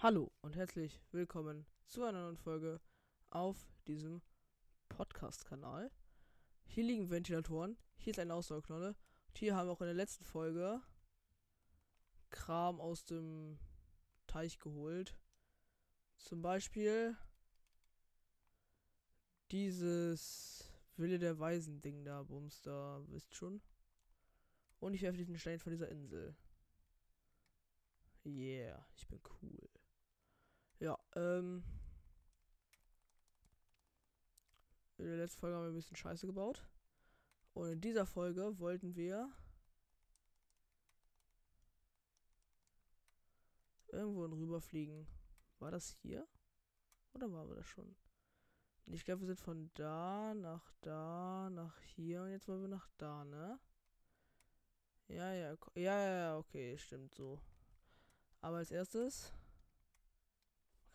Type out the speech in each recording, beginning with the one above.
Hallo und herzlich willkommen zu einer neuen Folge auf diesem Podcast-Kanal. Hier liegen Ventilatoren, hier ist eine Ausdauerknolle und hier haben wir auch in der letzten Folge Kram aus dem Teich geholt. Zum Beispiel dieses Wille der Weisen Ding da, Bums da, wisst schon. Und ich werfe diesen Stein von dieser Insel. Yeah, ich bin cool. Ja, ähm. In der letzten Folge haben wir ein bisschen Scheiße gebaut. Und in dieser Folge wollten wir irgendwo rüberfliegen. War das hier? Oder waren wir das schon? Ich glaube, wir sind von da nach da nach hier und jetzt wollen wir nach da, ne? Ja, ja, ja, ja, okay, stimmt so. Aber als erstes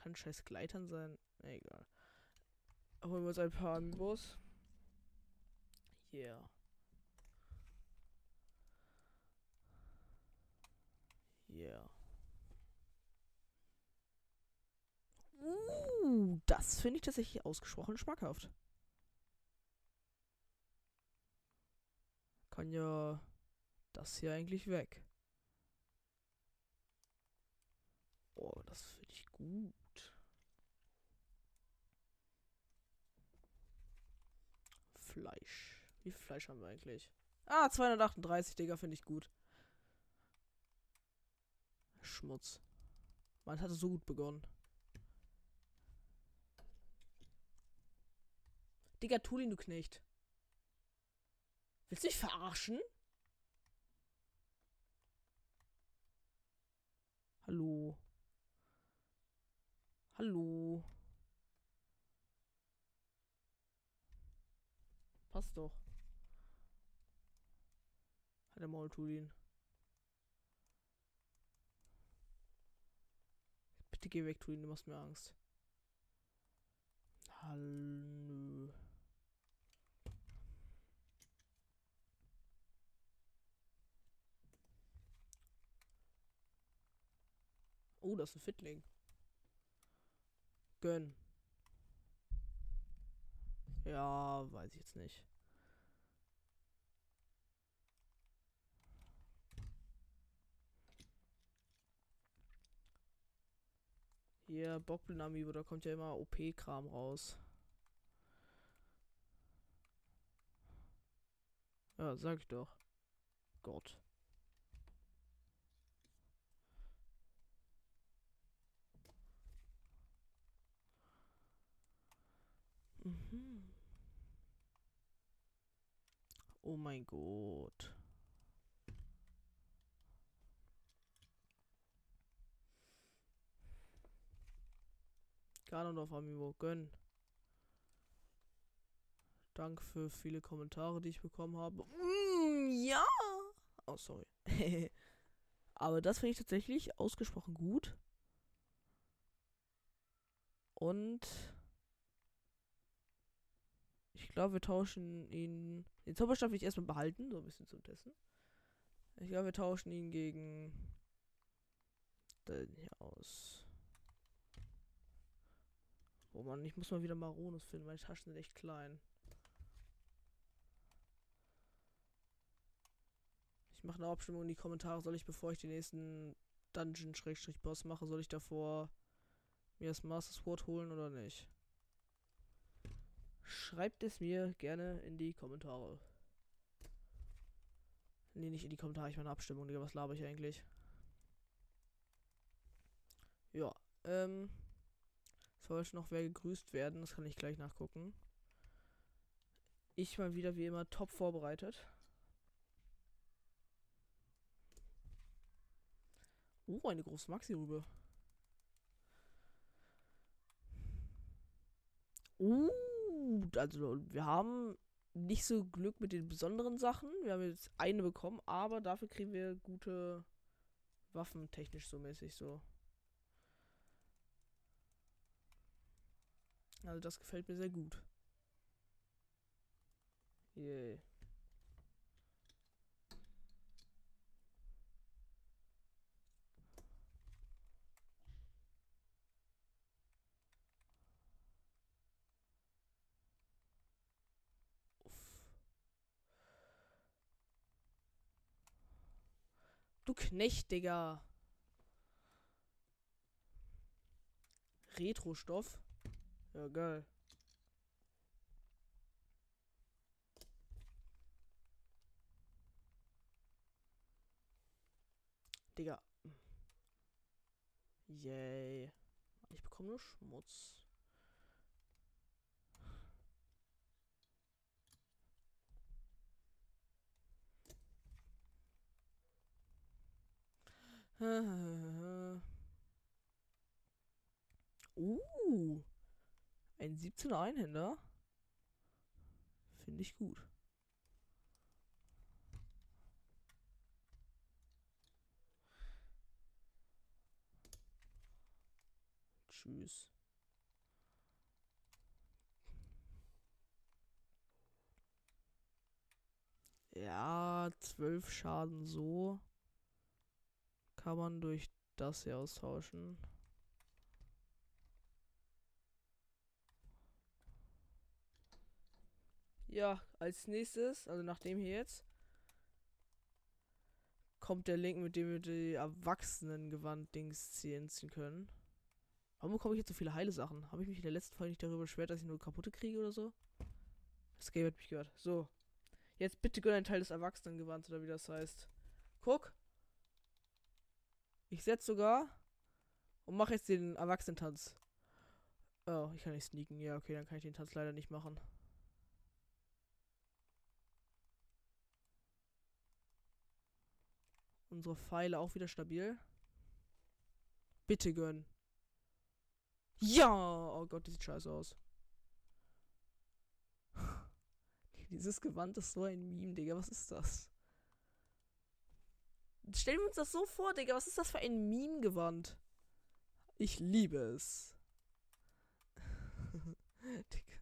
kann scheiß Gleitern sein. Egal. Holen wir uns ein paar Amiibos. Yeah. Yeah. Uh, das finde ich tatsächlich ausgesprochen schmackhaft. Kann ja das hier eigentlich weg. Oh, das finde ich gut. Fleisch. Wie viel Fleisch haben wir eigentlich? Ah, 238, Digga, finde ich gut. Schmutz. Man hatte so gut begonnen. Digga, Tulin, du Knecht. Willst du dich verarschen? Hallo. Hallo. Passt doch. Hat der Maul Tulin. Bitte geh weg, Tulin, du machst mir Angst. Hallo. Oh, das ist ein Fittling. Gönn. Ja, weiß ich jetzt nicht. Hier, Bockblin-Amiibo, da kommt ja immer OP-Kram raus. Ja, sag ich doch. Gott. Mhm. Oh mein Gott. Ganondorf Amiibo, gönn. Danke für viele Kommentare, die ich bekommen habe. Mm, ja. Oh, sorry. Aber das finde ich tatsächlich ausgesprochen gut. Und ich glaube, wir tauschen ihn. Den Zauberstab will ich erstmal behalten, so ein bisschen zum Testen. Ich glaube, wir tauschen ihn gegen den hier aus. Oh man, ich muss mal wieder Maronus finden, meine Taschen sind echt klein. Ich mache eine Abstimmung in die Kommentare. Soll ich, bevor ich den nächsten Dungeon-Boss mache, soll ich davor mir das Master Sword holen oder nicht? Schreibt es mir gerne in die Kommentare. Nee, nicht in die Kommentare, ich meine Abstimmung, Digga, was laber ich eigentlich? Ja, ähm. Sollte noch wer gegrüßt werden, das kann ich gleich nachgucken. Ich mal wieder wie immer top vorbereitet. Oh, eine große Maxi-Rübe. Uh. Also wir haben nicht so Glück mit den besonderen Sachen. Wir haben jetzt eine bekommen, aber dafür kriegen wir gute Waffen technisch so mäßig so. Also das gefällt mir sehr gut. Yeah. Du Knecht, Digga. Retro-Stoff. Ja, geil. Digga. Yay. Ich bekomme nur Schmutz. uh. Ein 17er Einhänder. Finde ich gut. Tschüss. Ja, zwölf Schaden so. Kann man durch das hier austauschen. Ja, als nächstes, also nachdem hier jetzt, kommt der Link, mit dem wir die Erwachsenengewand-Dings ziehen können. Warum bekomme ich jetzt so viele heile Sachen? Habe ich mich in der letzten Folge nicht darüber beschwert, dass ich nur kaputte kriege oder so? Das Game hat mich gehört. So. Jetzt bitte gönn einen Teil des Erwachsenengewands oder wie das heißt. Guck. Ich setze sogar und mache jetzt den Erwachsenentanz. Oh, ich kann nicht sneaken. Ja, okay, dann kann ich den Tanz leider nicht machen. Unsere Pfeile auch wieder stabil. Bitte gönn. Ja! Oh Gott, das sieht scheiße aus. Dieses Gewand ist so ein Meme, Digga. Was ist das? Stellen wir uns das so vor, Digga. Was ist das für ein Meme-Gewand? Ich liebe es. Digga.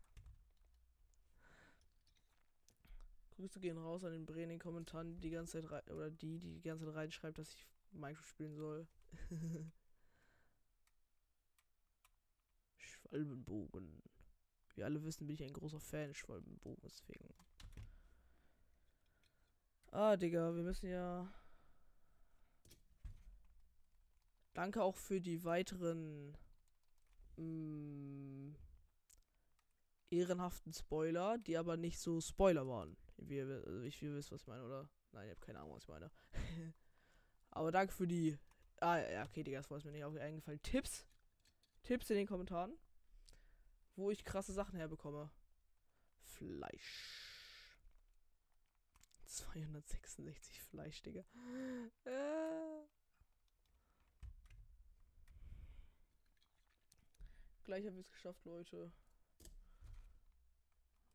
Grüße gehen raus an den Bre in den Kommentaren, die die ganze Zeit rein, oder die, die die ganze Zeit reinschreibt, dass ich Minecraft spielen soll. Schwalbenbogen. Wie alle wissen, bin ich ein großer Fan Schwalbenbogen, deswegen. Ah, Digga, wir müssen ja. Danke auch für die weiteren mh, mm, ehrenhaften Spoiler, die aber nicht so Spoiler waren. Wie, also ich, ihr wisst, was ich meine, oder? Nein, ich habe keine Ahnung, was ich meine. Aber danke für die. Ah, ja, okay, Digga, das war mir nicht eingefallen. Tipps. Tipps in den Kommentaren. Wo ich krasse Sachen herbekomme. Fleisch. 266 Fleisch, Digga. Äh. Gleich haben wir es geschafft, Leute.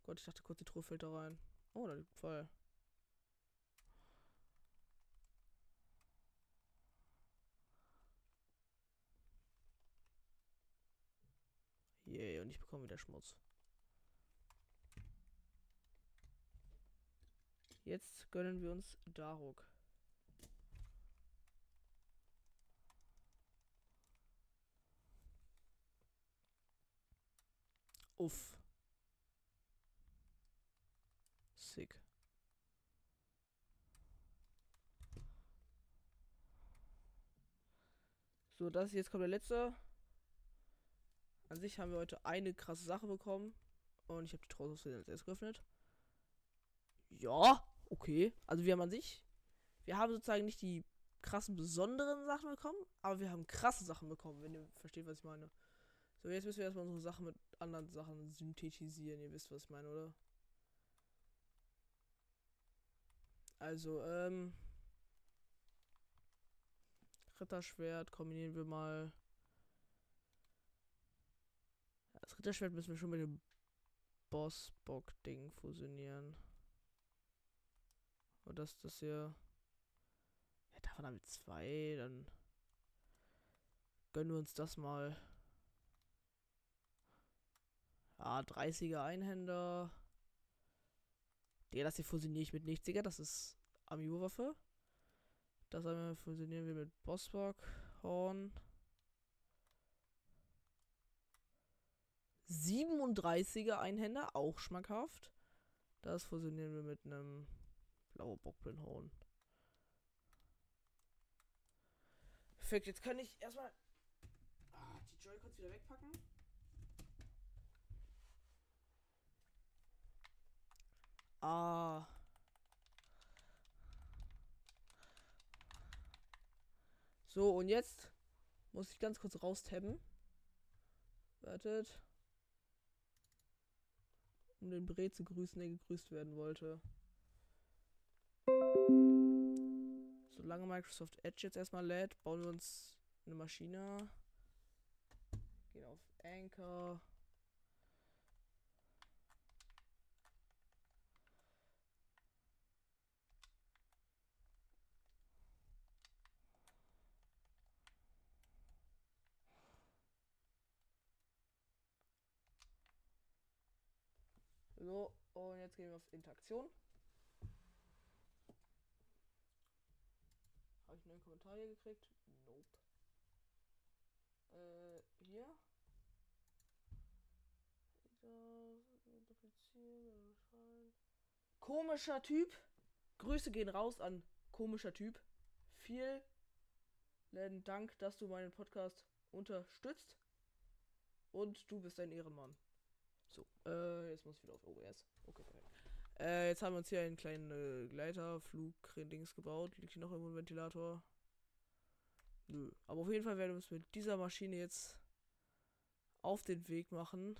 Gott, ich dachte kurz, die Truhe fällt da rein. Oh, da liegt Pfeil. Yay, und ich bekomme wieder Schmutz. Jetzt gönnen wir uns Daruk. Uff. Sick. So, das jetzt kommt der letzte. An sich haben wir heute eine krasse Sache bekommen. Und ich habe die Truhe als erst geöffnet. Ja, okay. Also wir haben an sich. Wir haben sozusagen nicht die krassen besonderen Sachen bekommen, aber wir haben krasse Sachen bekommen, wenn ihr versteht, was ich meine. So, jetzt müssen wir erstmal unsere Sachen mit anderen Sachen synthetisieren. Ihr wisst, was ich meine, oder? Also, ähm. Ritterschwert kombinieren wir mal. Das Ritterschwert müssen wir schon mit dem Bossbock-Ding fusionieren. Und das, das hier. Ja, davon haben wir zwei. Dann gönnen wir uns das mal. Ja, 30er Einhänder. Der, das hier fusioniere ich mit nichts, Digga. Das ist Amiibo-Waffe. Das einmal fusionieren wir mit Bossbock, Horn. 37er Einhänder, auch schmackhaft. Das fusionieren wir mit einem blauen Bockblinhorn. Perfekt, jetzt kann ich erstmal ah, die Joy-Cons wieder wegpacken. Ah. So, und jetzt muss ich ganz kurz raustabben. Wartet. Um den Bre zu grüßen, der gegrüßt werden wollte. Solange Microsoft Edge jetzt erstmal lädt, bauen wir uns eine Maschine. Gehen auf Anchor. So, und jetzt gehen wir auf Interaktion. Habe ich einen neuen Kommentar hier gekriegt? Nope. Äh, hier. Komischer Typ. Grüße gehen raus an komischer Typ. Vielen Dank, dass du meinen Podcast unterstützt. Und du bist ein Ehrenmann. So, äh, jetzt muss ich wieder auf OBS. Okay, perfekt. Äh, jetzt haben wir uns hier einen kleinen äh, Gleiterflug-Dings gebaut. Liegt hier noch irgendwo ein Ventilator? Nö. Aber auf jeden Fall werden wir uns mit dieser Maschine jetzt auf den Weg machen.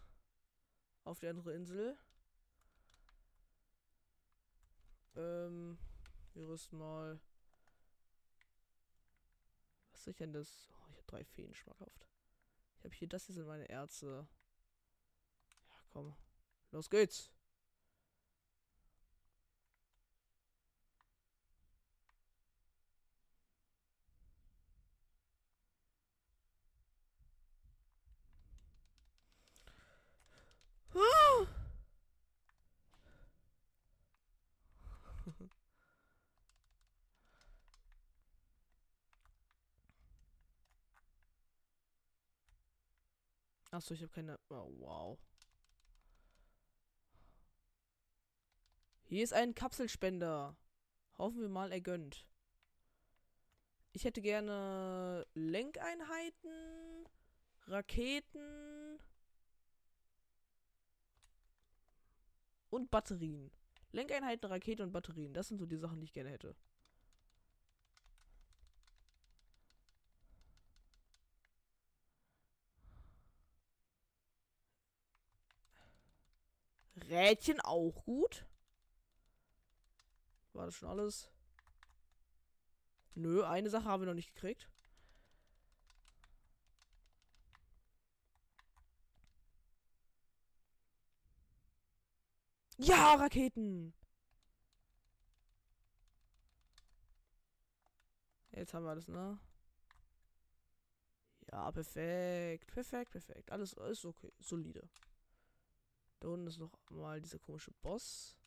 Auf die andere Insel. Ähm, wir rüsten mal. Was ist denn das? Oh, ich habe drei Feen schmackhaft. Ich habe hier, das hier sind meine Erze. Komm. Los geht's. Achso, ich habe keine. Oh, wow. Hier ist ein Kapselspender. Hoffen wir mal, er gönnt. Ich hätte gerne Lenkeinheiten, Raketen und Batterien. Lenkeinheiten, Raketen und Batterien. Das sind so die Sachen, die ich gerne hätte. Rädchen auch gut. War das schon alles? Nö, eine Sache haben wir noch nicht gekriegt. Ja, Raketen! Jetzt haben wir alles, ne? Ja, perfekt. Perfekt, perfekt. Alles ist okay. Solide. Da unten ist noch mal dieser komische Boss.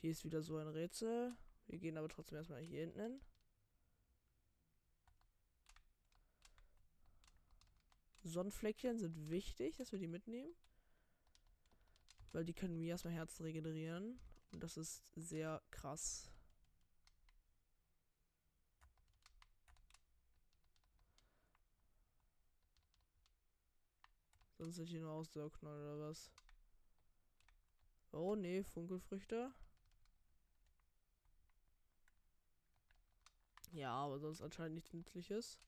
Hier ist wieder so ein Rätsel. Wir gehen aber trotzdem erstmal hier hinten hin. Sonnenfleckchen sind wichtig, dass wir die mitnehmen. Weil die können mir erstmal Herzen regenerieren. Und das ist sehr krass. Sonst sind hier nur Ausdauerknall oder was? Oh nee, Funkelfrüchte. Ja, aber sonst anscheinend nichts Nützliches.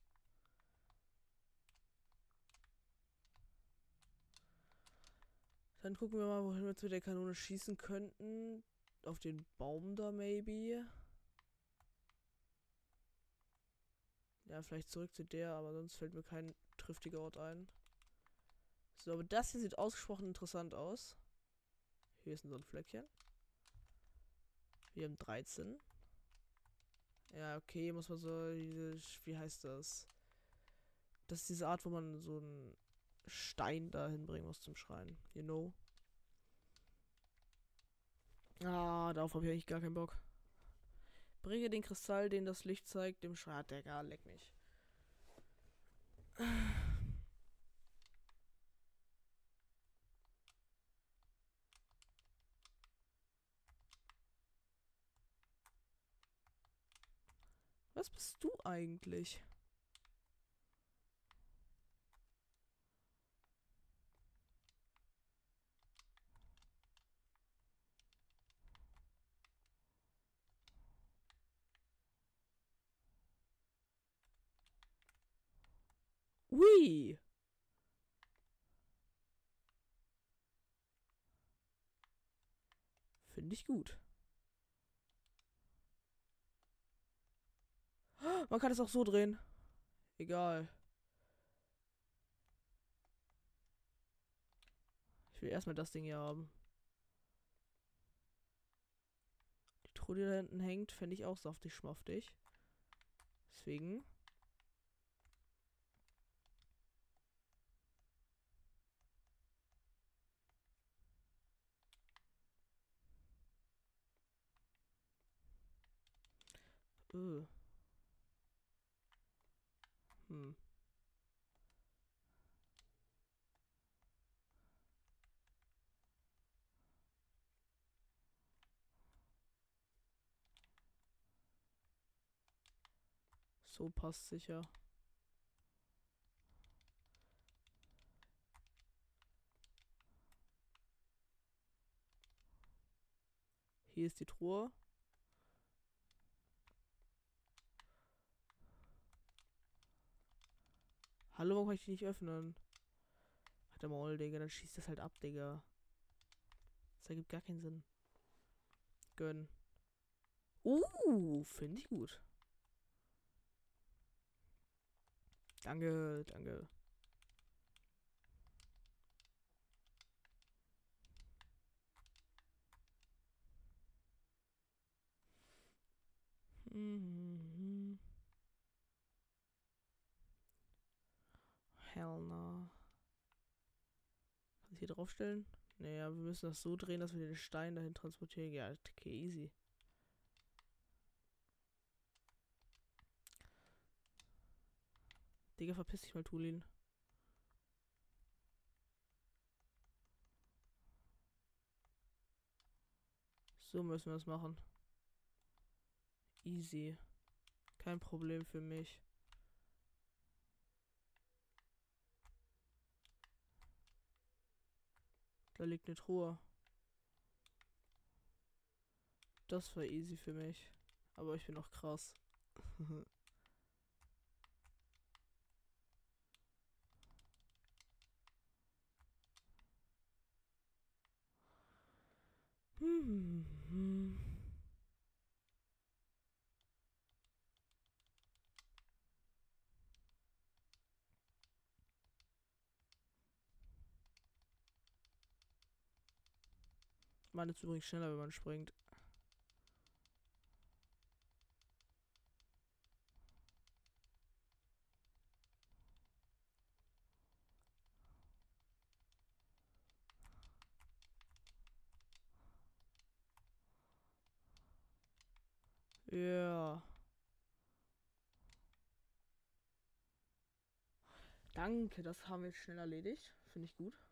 Dann gucken wir mal, wohin wir jetzt mit der Kanone schießen könnten. Auf den Baum da, maybe. Ja, vielleicht zurück zu der, aber sonst fällt mir kein triftiger Ort ein. So, aber das hier sieht ausgesprochen interessant aus. Hier ist ein so ein Fleckchen. Wir haben 13. Ja, okay, muss man so wie heißt das? Das ist diese Art, wo man so einen Stein da hinbringen muss zum Schreien. You know? Ah, darauf habe ich eigentlich gar keinen Bock. Bringe den Kristall, den das Licht zeigt, dem Schrat, der gar leck mich. was bist du eigentlich? Ui! Finde ich gut. Man kann es auch so drehen. Egal. Ich will erstmal das Ding hier haben. Die Truhe, die da hinten hängt, fände ich auch saftig schmaftig. Deswegen. Öh. Hm. So passt sicher. Hier ist die Truhe. Hallo, warum kann ich die nicht öffnen? Hat der Maul, Digga, dann schießt das halt ab, Digga. Das ergibt gar keinen Sinn. Gönn. Uh, finde ich gut. Danke, danke. Mhm. Hell no. Kann ich hier draufstellen? Naja, wir müssen das so drehen, dass wir den Stein dahin transportieren. Ja, okay, easy. Digga, verpiss dich mal, Tulin. So müssen wir das machen. Easy. Kein Problem für mich. Da liegt eine Truhe. Das war easy für mich. Aber ich bin auch krass. Man ist übrigens schneller, wenn man springt. Ja. Danke, das haben wir schnell erledigt. Finde ich gut.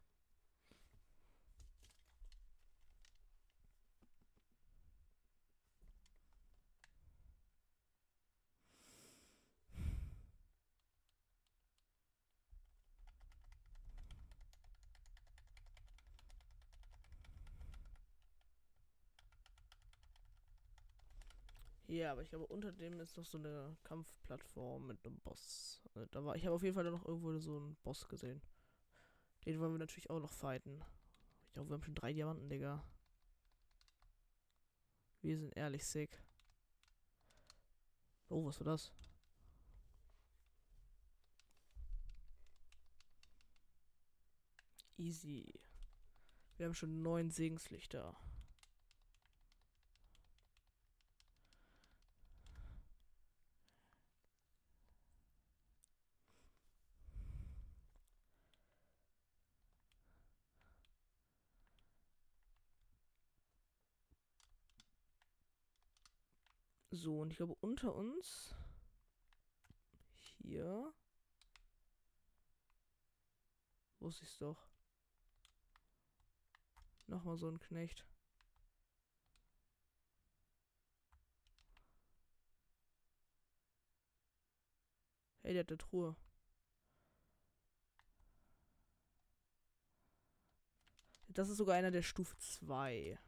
Ja, aber ich glaube, unter dem ist noch so eine Kampfplattform mit einem Boss. Äh, da war, ich habe auf jeden Fall noch irgendwo so einen Boss gesehen. Den wollen wir natürlich auch noch fighten. Ich glaube, wir haben schon drei Diamanten, Digga. Wir sind ehrlich sick. Oh, was war das? Easy. Wir haben schon neun Segenslichter. So, und ich glaube, unter uns. Hier. Wusste ich's doch. Nochmal so ein Knecht. Hey, der hat eine Truhe. Das ist sogar einer der Stufe 2.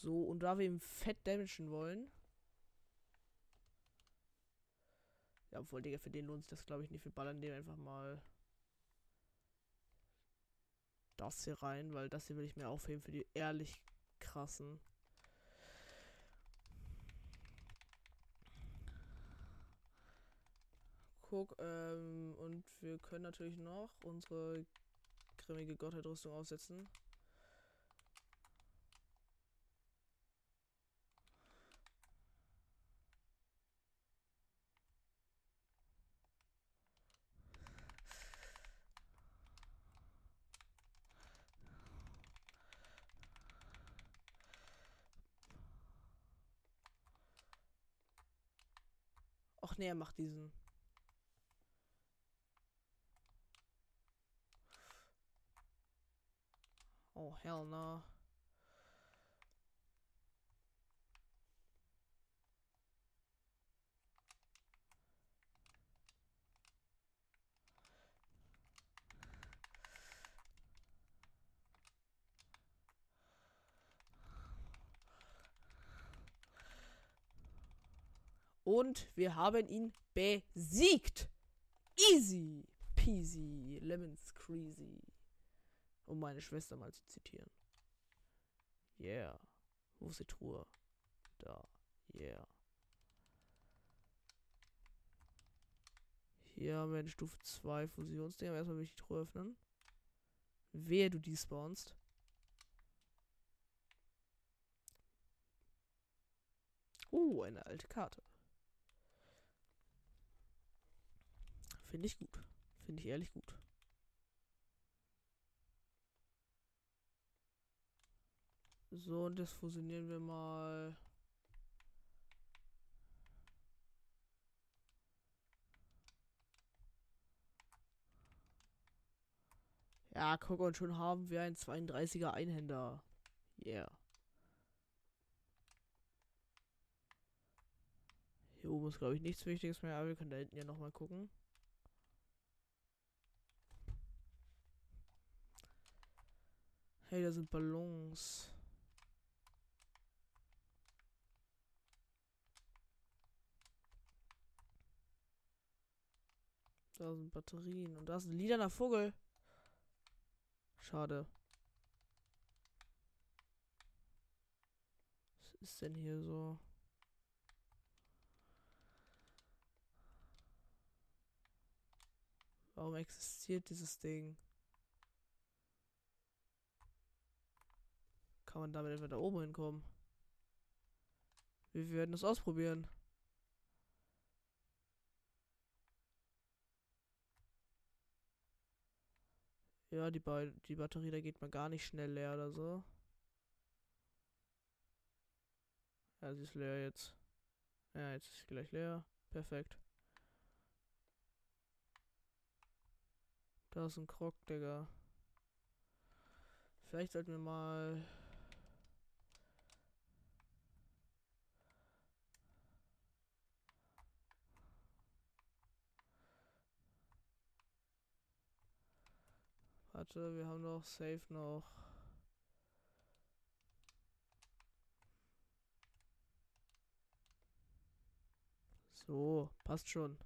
So, und da wir ihm fett damagen wollen. Ja, obwohl, Digga, für den lohnt sich das, glaube ich, nicht. Wir ballern dem einfach mal das hier rein, weil das hier will ich mir aufheben für die ehrlich krassen. Guck, ähm, und wir können natürlich noch unsere grimmige Gottheidrüstung aufsetzen. Nee, er macht diesen. Oh, hell no. Und wir haben ihn besiegt. Easy peasy, lemons crazy. Um meine Schwester mal zu zitieren. Yeah. Wo ist die Truhe? Da. Yeah. Hier haben wir eine Stufe 2 Fusionsdinger. Erstmal will ich die Truhe öffnen. Wehe, du despawnst. Uh, eine alte Karte. Finde ich gut. Finde ich ehrlich gut. So, und das fusionieren wir mal. Ja, guck, und schon haben wir einen 32er Einhänder. Yeah. Hier oben ist, glaube ich, nichts Wichtiges mehr, aber wir können da hinten ja nochmal gucken. Hey, da sind Ballons. Da sind Batterien. Und da ist ein lilaner Vogel. Schade. Was ist denn hier so? Warum existiert dieses Ding? Man damit etwa da oben hinkommen? Wir werden es ausprobieren. Ja, die, ba die Batterie, da geht man gar nicht schnell leer oder so. Ja, sie ist leer jetzt. Ja, jetzt ist sie gleich leer. Perfekt. Da ist ein Krog, Digga. Vielleicht sollten wir mal Warte, wir haben noch safe noch. So, passt schon.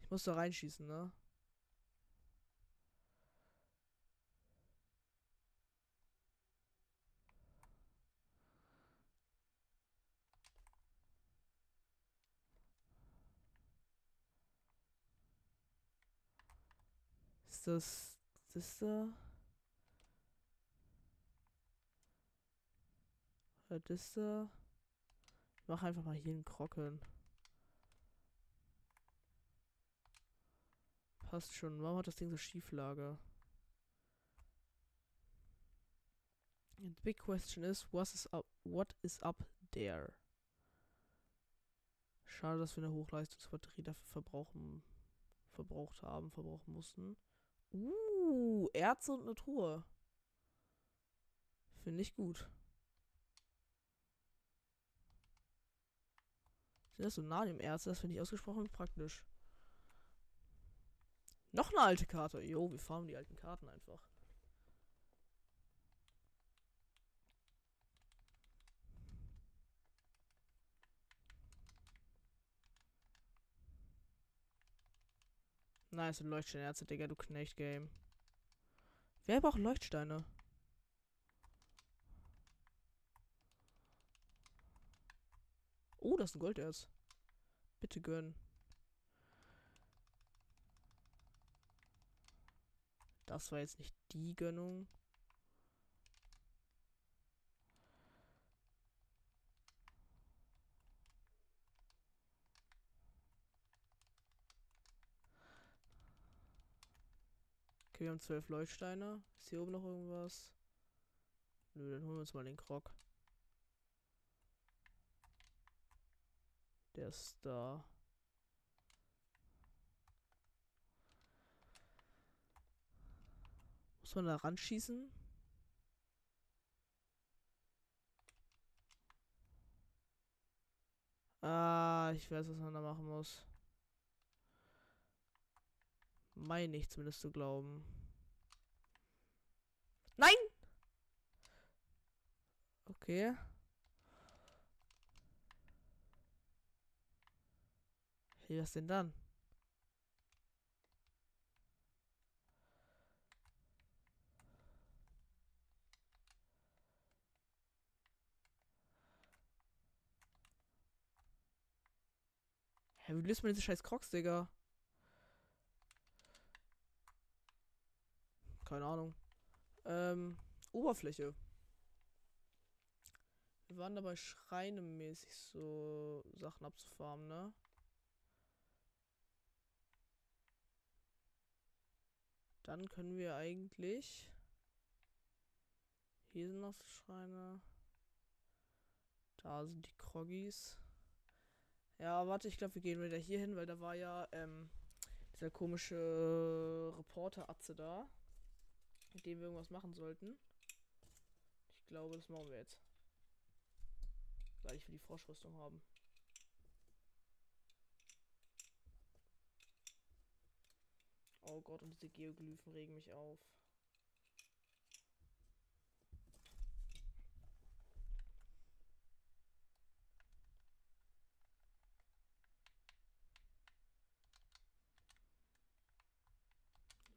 Ich muss da reinschießen, ne? Ist das. Da? Oder das da? Ich mach einfach mal hier einen Krocken. Passt schon. Warum hat das Ding so Schieflage? And the big question is, what is up, what is up there? Schade, dass wir eine Hochleistungsbatterie dafür verbrauchen, verbraucht haben, verbrauchen mussten. Uh, Erze und eine Truhe. Finde ich gut. Sind das so nah dem Erze? Das finde ich ausgesprochen praktisch. Noch eine alte Karte. Jo, wir fahren die alten Karten einfach. Nice, ein Leuchtsteinerze, Digga, du Knecht-Game. Wer braucht Leuchtsteine? Oh, das ist ein Golderz. Bitte gönn. Das war jetzt nicht die Gönnung. Okay, wir haben zwölf Leuchtsteine. Ist hier oben noch irgendwas? Nö, dann holen wir uns mal den Krog. Der ist da. Muss man da ran schießen? Ah, ich weiß, was man da machen muss. Meine ich zumindest zu glauben. Nein! Okay. Hey, was denn dann? Hä, wie löst man diese scheiß Crocs, Digga? Keine Ahnung. Ähm, Oberfläche. Wir waren dabei schreinemäßig so Sachen abzufarmen, ne? Dann können wir eigentlich. Hier sind noch Schreine. Da sind die Kroggies. Ja, warte, ich glaube, wir gehen wieder hier hin, weil da war ja ähm, dieser komische Reporter-Atze da mit dem wir irgendwas machen sollten. Ich glaube, das machen wir jetzt. Gleich wir die Froschrüstung haben. Oh Gott, und diese Geoglyphen regen mich auf.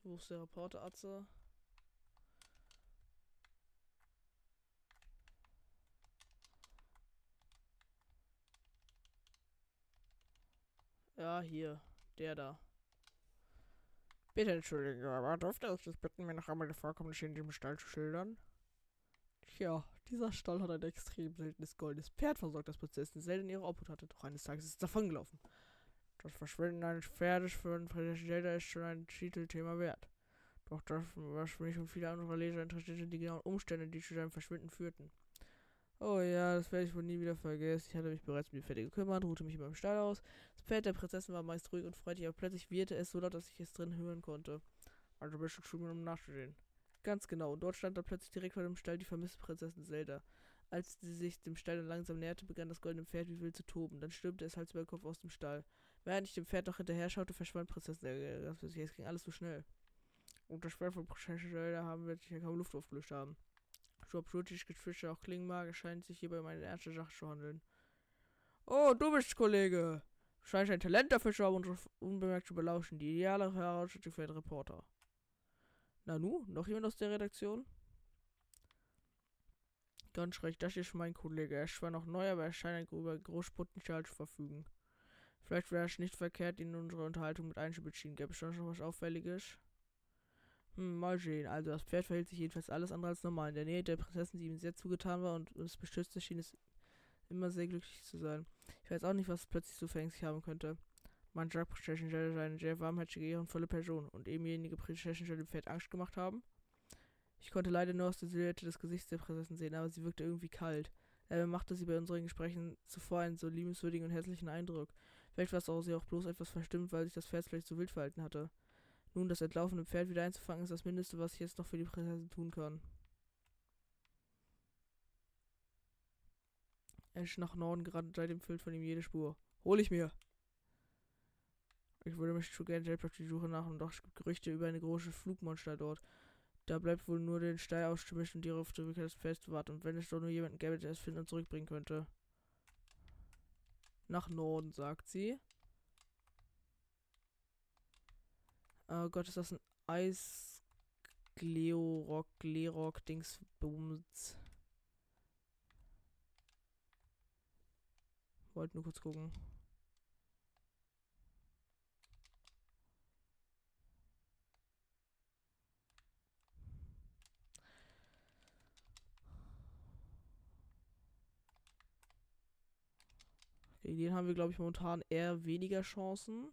Wo ist der Reporter Hier. Der da. Bitte entschuldigen, aber dürfte ich dich bitten, mir noch einmal die Vorkommnisse in diesem Stall zu schildern? Tja, dieser Stall hat ein extrem seltenes goldenes Pferd versorgt, das Prinzessin selten ihre Obhut hatte, doch eines Tages ist es davongelaufen. Das Verschwinden eines Pferdes für einen Prinzessin Zelda ist schon ein Titelthema wert. Doch das, was mich und viele andere Leser interessiert, sind die genauen Umstände, die zu seinem Verschwinden führten. Oh ja, das werde ich wohl nie wieder vergessen. Ich hatte mich bereits um die Pferde gekümmert, ruhte mich in meinem Stall aus. Das Pferd der Prinzessin war meist ruhig und freudig, aber plötzlich wieherte es so laut, dass ich es drin hören konnte. Also bist du schon um nachzusehen. Ganz genau, und dort stand dann plötzlich direkt vor dem Stall die vermisste Prinzessin Zelda. Als sie sich dem Stall langsam näherte, begann das goldene Pferd wie wild zu toben. Dann stürmte es Hals über Kopf aus dem Stall. Während ich dem Pferd noch hinterher schaute, verschwand Prinzessin Zelda. Es ging alles so schnell. Und das Schwert von Prinzessin Zelda haben wir ja kaum Luft aufgelöst haben. Schwabschutisch Gefische auch klingen mag, scheint sich hierbei um eine ernste Sache zu handeln. Oh, du bist Kollege. Du scheinst ein Talent dafür zu haben, unbemerkt zu belauschen. Die ideale Herausstattung für einen Reporter. Nanu, noch jemand aus der Redaktion? Ganz recht, das ist mein Kollege. Er ist zwar noch neu, aber er scheint über Großpotenzial zu verfügen. Vielleicht wäre es nicht verkehrt, ihn in unsere Unterhaltung mit einzubeziehen. Gäbe es sonst noch was Auffälliges? Hm, mal sehen. Also das Pferd verhält sich jedenfalls alles andere als normal. In der Nähe der Prinzessin, die ihm sehr zugetan war und es beschützte, schien es immer sehr glücklich zu sein. Ich weiß auch nicht, was es plötzlich so verängstigt haben könnte. Man sagt, Prinzessin sei eine sehr warmherzige, ehrenvolle Person und ebenjenige Prinzessin dem Pferd Angst gemacht haben. Ich konnte leider nur aus der Silhouette des Gesichts der Prinzessin sehen, aber sie wirkte irgendwie kalt. Dabei machte sie bei unseren Gesprächen zuvor einen so liebenswürdigen und hässlichen Eindruck. Vielleicht war es auch sie auch bloß etwas verstimmt, weil sich das Pferd vielleicht so wild verhalten hatte. Nun, das entlaufene Pferd wieder einzufangen, ist das Mindeste, was ich jetzt noch für die Prinzessin tun kann. Er ist nach Norden gerannt, seitdem fehlt von ihm jede Spur. Hol ich mir! Ich würde mich zu gerne selbst auf die Suche nach, und doch es gibt Gerüchte über eine große Flugmonster dort. Da bleibt wohl nur den Steil auszumischen und die auf die Rückkehr des Pferds zu warten. Und wenn es doch nur jemanden gäbe, der es finden und zurückbringen könnte. Nach Norden, sagt sie. Oh Gott, ist das ein Eis Gleorock, Glerock, Dings, Bums. Wollte nur kurz gucken. Gegen den haben wir, glaube ich, momentan eher weniger Chancen.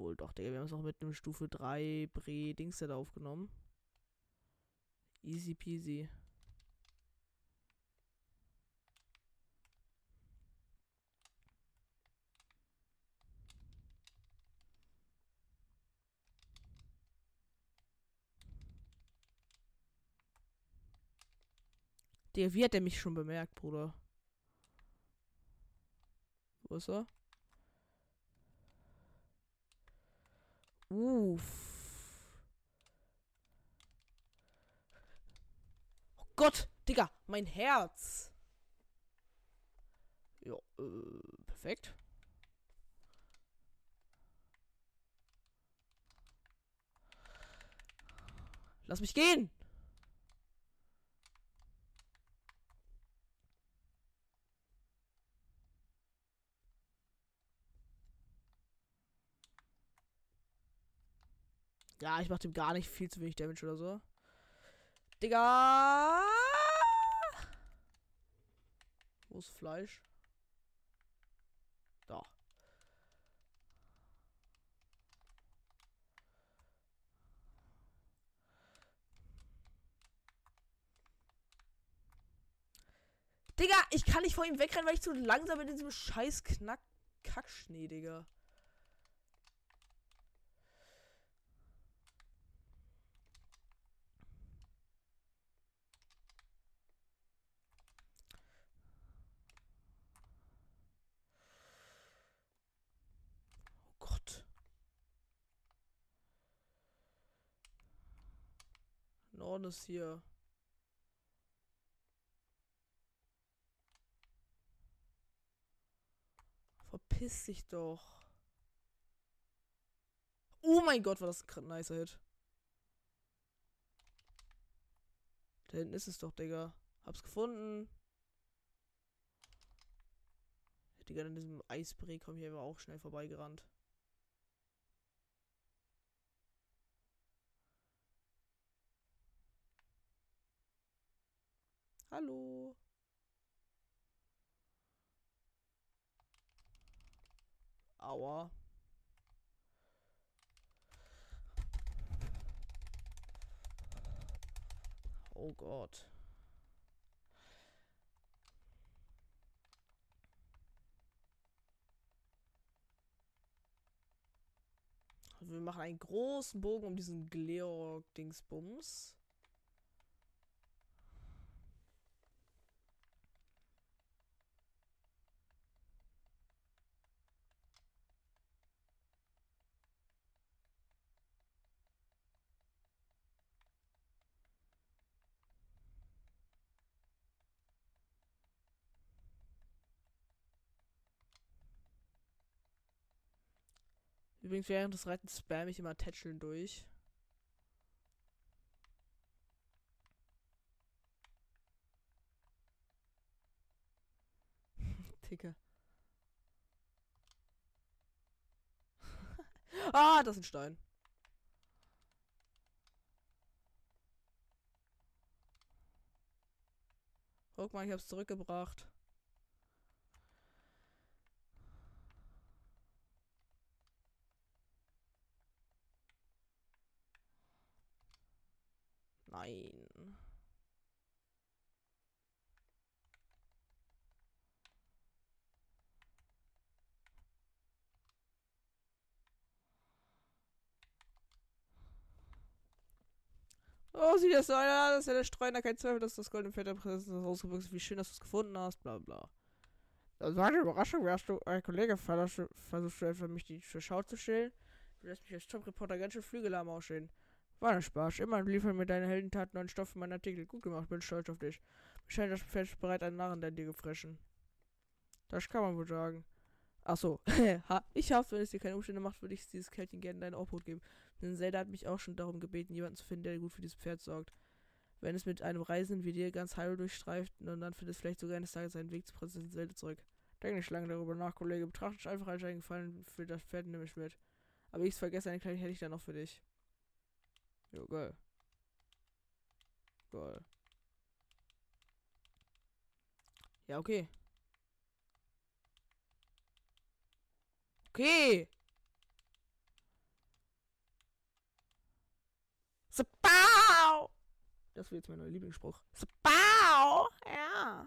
Obwohl, doch, Digga, wir haben es auch mit einem Stufe 3 Bre-Dingset aufgenommen. Easy peasy. Der, wie hat der mich schon bemerkt, Bruder? Wo ist er? Uff. Oh Gott, Digga, mein Herz. Ja, äh, perfekt. Lass mich gehen. Ja, ich mach dem gar nicht viel zu wenig Damage oder so. Digga! Wo ist Fleisch? Da. Digga, ich kann nicht vor ihm wegrennen, weil ich zu langsam bin in diesem scheiß Knack Kackschnee, Digga. Oh Gott. Ist hier. Verpiss dich doch. Oh mein Gott, war das ein nicer Hit. Da hinten ist es doch, Digga. Hab's gefunden. Digga, an diesem Eisbree komme ich aber auch schnell vorbeigerannt. Hallo. Aua. Oh Gott. Also wir machen einen großen Bogen um diesen Gleorg-Dingsbums. Übrigens während des Reitens spam ich immer Tätscheln durch. Digga. ah, das ist ein Stein. Guck mal, ich hab's zurückgebracht. Nein. Oh, sieht das so an, das ist ja der Streuner, kein Zweifel, dass das goldene Pferd der Präsenz ausgebüxt ist. Wie schön, dass du es gefunden hast, bla bla. Das war eine Überraschung, wärst du ein Kollege versuchst du etwa mich die Schau zu stellen? Du lässt mich als Top-Reporter ganz schön flügelarm aussehen. War ein Spaß. Immer liefern mir deine Heldentaten neuen Stoff für meinen Artikel. Gut gemacht, bin stolz auf dich. Mir scheint das Pferd bereit, einen Narren der dir gefressen. Das kann man wohl sagen. Achso, ha, ich hab's, wenn es dir keine Umstände macht, würde ich dieses Kältchen gerne in dein Obhut geben. Denn Zelda hat mich auch schon darum gebeten, jemanden zu finden, der gut für dieses Pferd sorgt. Wenn es mit einem Reisenden wie dir ganz Hyrule durchstreift, dann findet es vielleicht sogar eines Tages seinen Weg zu Prinzessin Zelda zurück. Denk nicht lange darüber nach, Kollege. Betrachte es einfach als einen Gefallen für das Pferd nämlich mit. Aber ich vergesse, eine kleine hätte ich dann noch für dich. Jo, geil. Geil. Ja, okay. Okay. Sabau! Das wird jetzt mein neuer Lieblingsspruch. Sabau! Ja.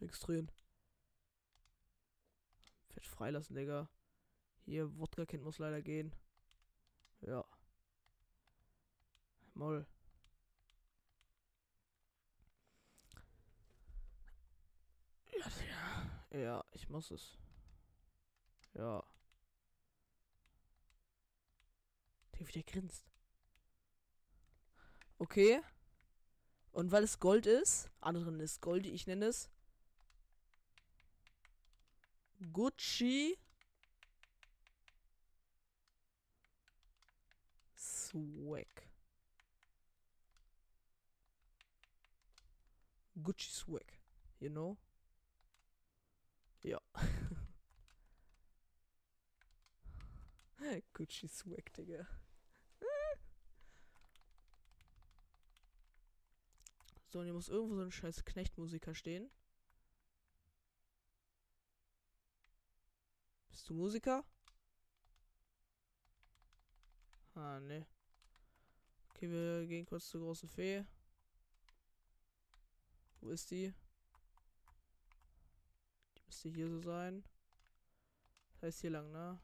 Registrieren. Freilassen, Digga. Hier, Wodka-Kind muss leider gehen. Ja. Moll. Ja, ja, ich muss es. Ja. Der wieder grinst. Okay. Und weil es Gold ist, anderen ist Gold, ich nenne es Gucci Swag. Gucci Swag, you know? Ja. Gucci Swag, Digga. So, und hier muss irgendwo so ein scheiß Knechtmusiker stehen. Bist du Musiker? Ah, ne. Okay, wir gehen kurz zur großen Fee. Wo ist die? Die müsste hier so sein. Das heißt hier lang, ne?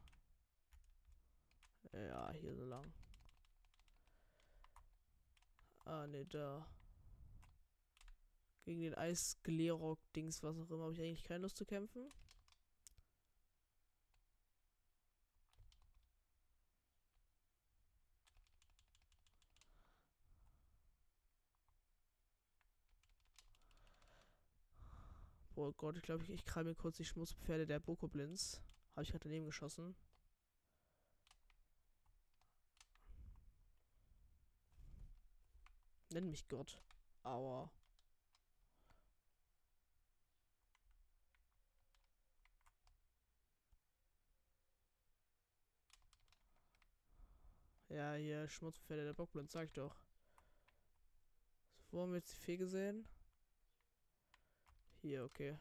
Ja, hier so lang. Ah, ne, da. Gegen den Eis-Glerock-Dings, was auch immer, habe ich eigentlich keine Lust zu kämpfen. Oh Gott, ich glaube, ich, ich krall mir kurz die Schmutzpferde der Bokoblins. Habe ich gerade daneben geschossen. Nenn mich Gott. Aua. Ja, hier Schmutzpferde der Bockblend, sag ich doch. So, wo haben wir jetzt die Fee gesehen? Hier, okay.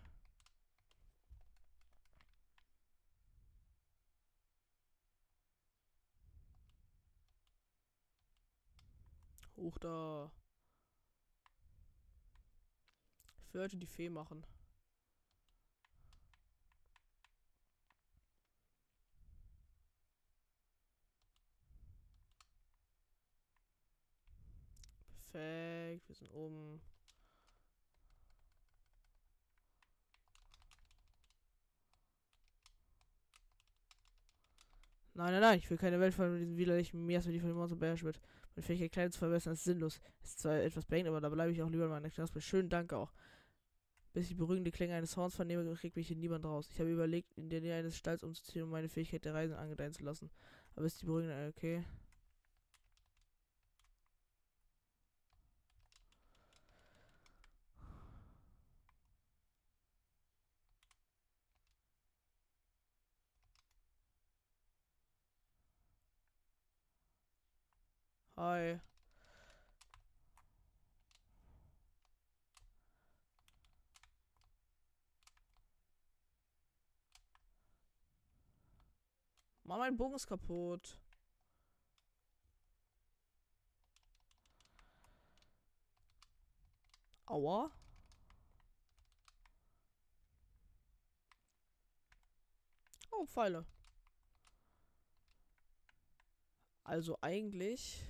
Hoch da. Ich würde die Fee machen. Perfekt, wir sind oben. Nein, nein, nein, ich will keine Welt von diesem widerlichen Miasma, die von dem Monster beherrscht wird. Meine Fähigkeit, klein zu verbessern, ist sinnlos. Ist zwar etwas beengend, aber da bleibe ich auch lieber in meiner Knospe. Schönen Dank auch. Bis ich beruhigende Klänge eines Horns vernehme, kriegt mich hier niemand raus. Ich habe überlegt, in der Nähe eines Stalls umzuziehen, um meine Fähigkeit der Reisen angedeihen zu lassen. Aber ist die beruhigende, okay. Hi. Mann, mein Bogen ist kaputt. Aua. Oh, Pfeile. Also eigentlich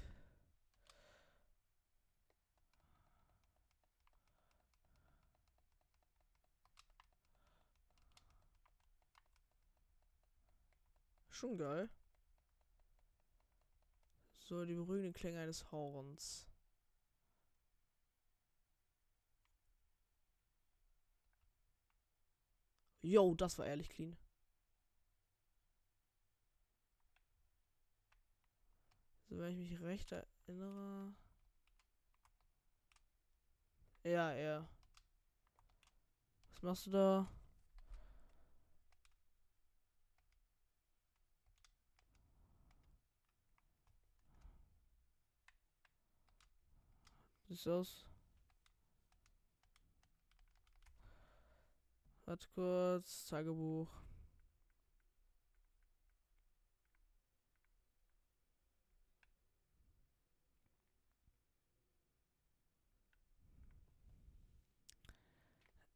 schon geil. So, die berühmten Klänge eines Horns. Yo, das war ehrlich clean. So, wenn ich mich recht erinnere. Ja, ja. Was machst du da? Sieht aus. Warte kurz, Tagebuch.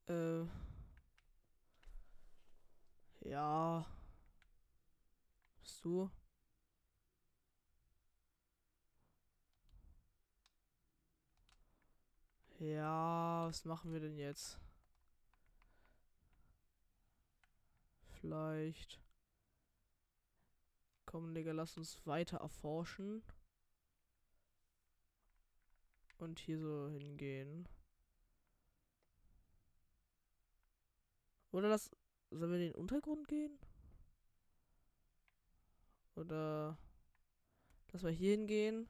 Äh. Ja. Bist du? Ja, was machen wir denn jetzt? Vielleicht. Komm, Digga, lass uns weiter erforschen. Und hier so hingehen. Oder lass. Sollen wir in den Untergrund gehen? Oder. Lass mal hier hingehen.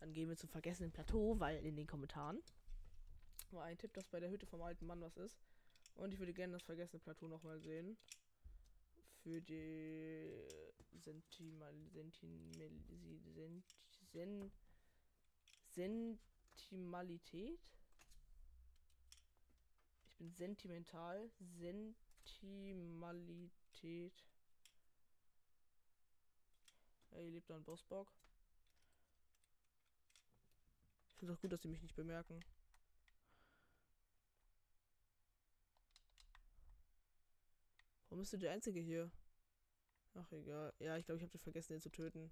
Dann gehen wir zum vergessenen Plateau, weil in den Kommentaren war ein Tipp, dass bei der Hütte vom alten Mann was ist. Und ich würde gerne das vergessene Plateau nochmal sehen. Für die Sentimal, Sentimal, Sent, Sen, Sentimalität. Ich bin sentimental. Sentimalität. Ey, lebt da ein Bossbock. Ich finde es auch gut, dass sie mich nicht bemerken. Warum bist du der Einzige hier? Ach, egal. Ja, ich glaube, ich habe vergessen, den zu töten.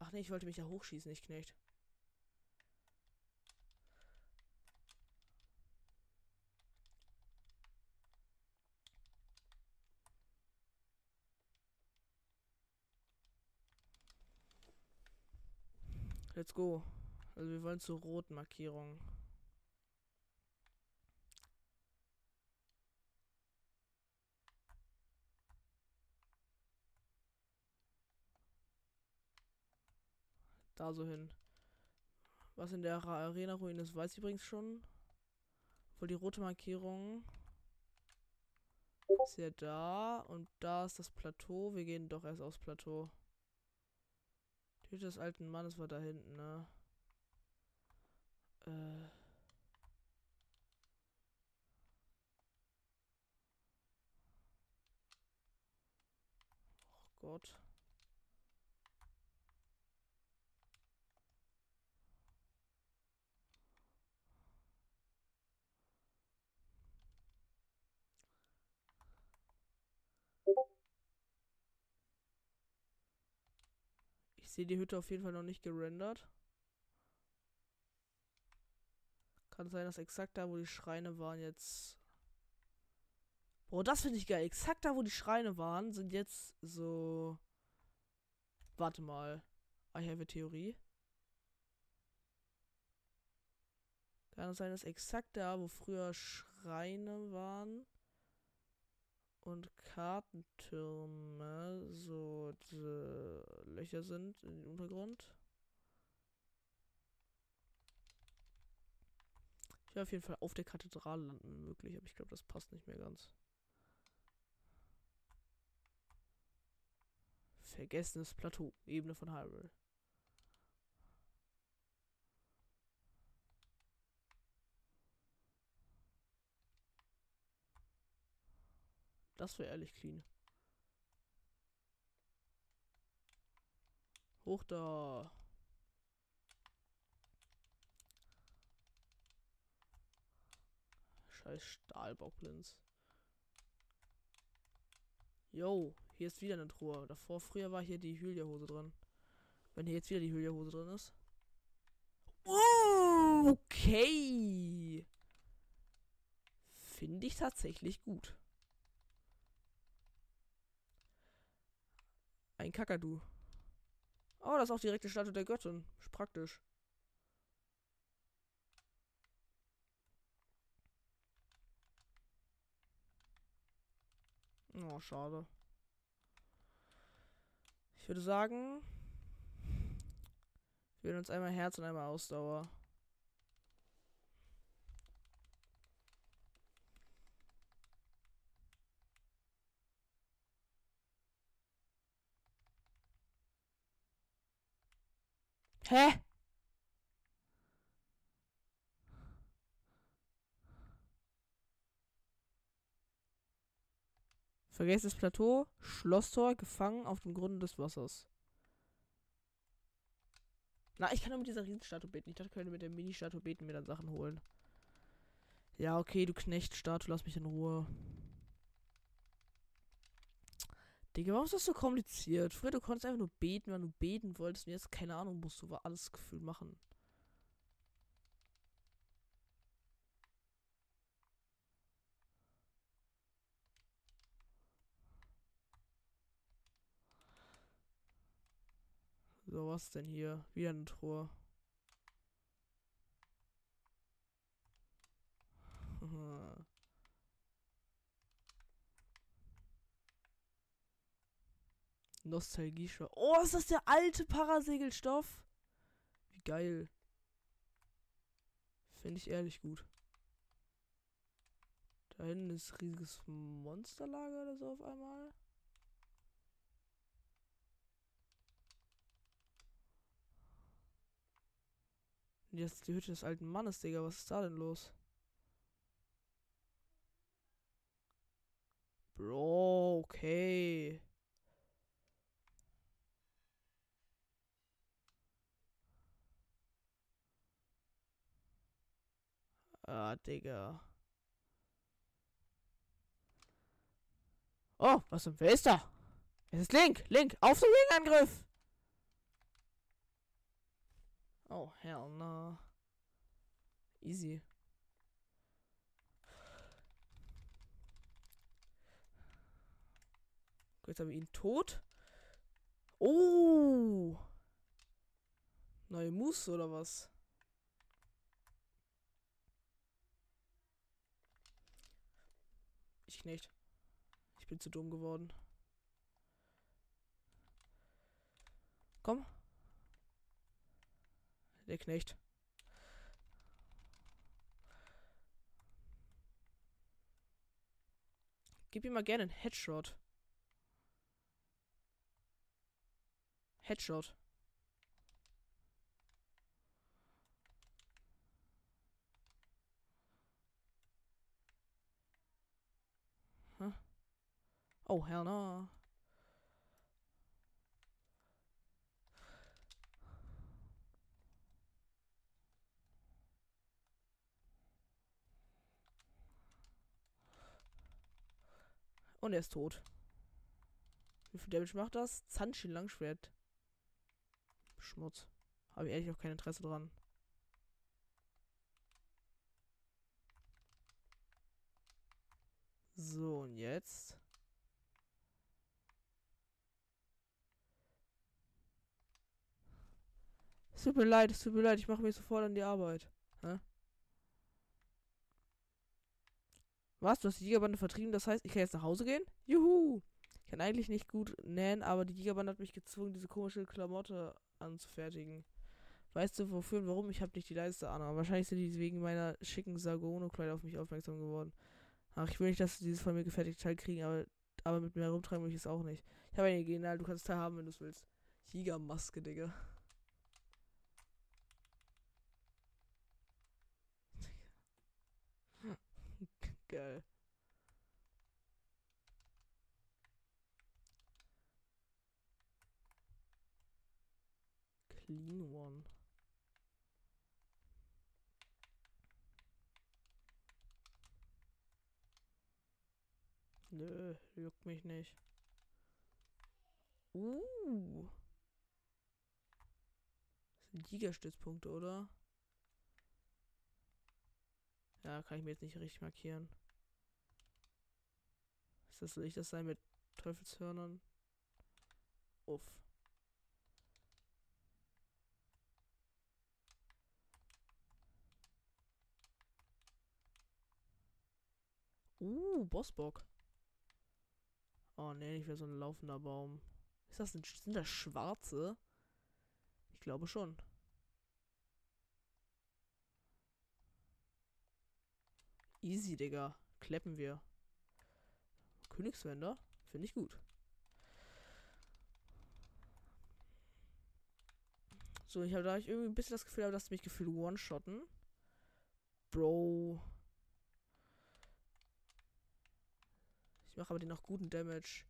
Ach nee, ich wollte mich ja hochschießen, nicht Knecht. Let's go. Also wir wollen zur roten Markierung. Da so hin. Was in der Arena-Ruine ist, weiß ich übrigens schon. Wohl die rote Markierung ist ja da. Und da ist das Plateau. Wir gehen doch erst aufs Plateau. Die Hütte des alten Mannes war da hinten, ne? Äh. Oh Gott. Sehe die Hütte auf jeden Fall noch nicht gerendert. Kann sein, dass exakt da, wo die Schreine waren, jetzt. Boah, das finde ich geil. Exakt da, wo die Schreine waren, sind jetzt so. Warte mal. I have a Theorie. Kann sein, dass exakt da, wo früher Schreine waren, und Kartentürme so Löcher sind in den Untergrund. Ich will auf jeden Fall auf der Kathedrale landen, wenn möglich, aber ich glaube, das passt nicht mehr ganz. Vergessenes Plateau, Ebene von Hyrule. Das wäre ehrlich clean. Hoch da. Scheiß Stahlbauplins. Yo, hier ist wieder eine Truhe. Davor, früher war hier die Hylia-Hose drin. Wenn hier jetzt wieder die Hylia-Hose drin ist. Okay. Finde ich tatsächlich gut. Ein Kakadu. Oh, das ist auch direkt die Statue der Göttin. Ist praktisch. Oh, schade. Ich würde sagen, wir werden uns einmal Herz und einmal Ausdauer. Hä? Vergesst das Plateau, Schlosstor, gefangen auf dem Grund des Wassers. Na, ich kann nur mit dieser Riesenstatue beten. Ich dachte, ich könnte mit der Mini-Statue beten mir dann Sachen holen. Ja, okay, du Knechtstatue, lass mich in Ruhe. Digga, warum ist das so kompliziert? Früher, du konntest einfach nur beten, wenn du beten wolltest. Und jetzt, keine Ahnung, musst du alles gefühlt machen. So, was denn hier? Wieder eine Truhe. nostalgie -Schwa. Oh, ist das der alte Parasegelstoff? Wie geil. Finde ich ehrlich gut. Da hinten ist riesiges Monsterlager oder so auf einmal. Jetzt die Hütte des alten Mannes, Digga. Was ist da denn los? Bro, okay. Ah, Digga. Oh, was zum Wer ist da? Es ist Link. Link, auf zum Gegenangriff. Oh, hell no. Easy. Jetzt haben wir ihn tot. Oh. Neue Moves oder was? Ich nicht. Ich bin zu dumm geworden. Komm. Der Knecht. Gib ihm mal gerne einen Headshot. Headshot. Oh, hell no. Und er ist tot. Wie viel Damage macht das? Zanshin Langschwert. Schmutz. Habe ich ehrlich auch kein Interesse dran. So, und jetzt. Es tut mir leid, es tut mir leid, ich mache mich sofort an die Arbeit. Hä? Was? Du hast die Gigabande vertrieben, das heißt, ich kann jetzt nach Hause gehen? Juhu! Ich kann eigentlich nicht gut nähen, aber die Gigabande hat mich gezwungen, diese komische Klamotte anzufertigen. Weißt du, wofür und warum? Ich habe nicht die leiste Ahnung. Wahrscheinlich sind die wegen meiner schicken Sagono-Kleider auf mich aufmerksam geworden. Ach, ich will nicht, dass sie dieses von mir gefertigte Teil kriegen, aber, aber mit mir herumtragen will ich es auch nicht. Ich habe eine Idee, du kannst Teil haben, wenn du es willst. Giga-Maske, Digga. Geil. Clean One. Nö, juckt mich nicht. Uh. Das sind Giga-Stützpunkte, oder? Ja, kann ich mir jetzt nicht richtig markieren. Ist das, ich das sein mit Teufelshörnern? Uff. Uh, Bossbock. Oh nee, nicht mehr so ein laufender Baum. Ist das ein, sind das schwarze? Ich glaube schon. Easy, Digga. Kleppen wir. Königswender? Finde ich gut. So, ich habe da ich irgendwie ein bisschen das Gefühl, dass sie mich gefühlt one-shotten. Bro. Ich mache aber den noch guten Damage.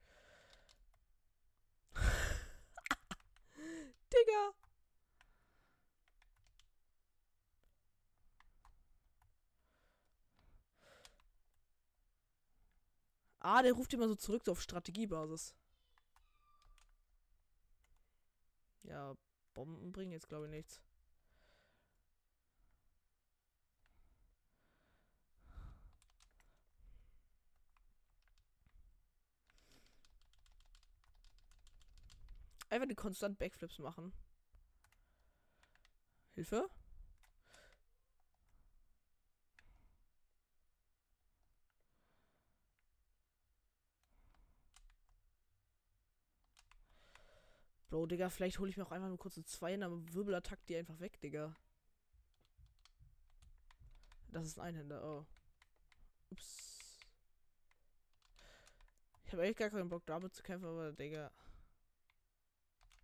Digga. Ah, der ruft immer so zurück so auf Strategiebasis. Ja, Bomben bringen jetzt glaube ich nichts. Einfach die konstant Backflips machen. Hilfe? Bro, Digga, vielleicht hole ich mir auch einfach nur kurz eine 2 und Wirbelattack die einfach weg, Digga. Das ist ein Einhänder, oh. Ups. Ich habe echt gar keinen Bock damit zu kämpfen, aber Digga.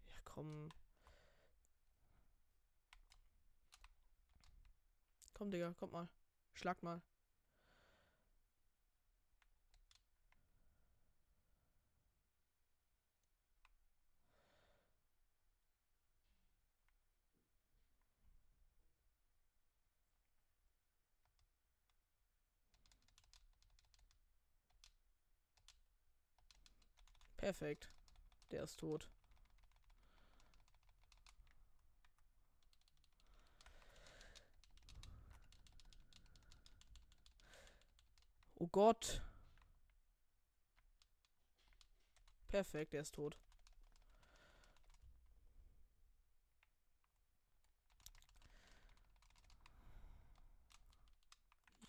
Ja, komm. Komm, Digga, kommt mal. Schlag mal. Perfekt. Der ist tot. Oh Gott. Perfekt, der ist tot.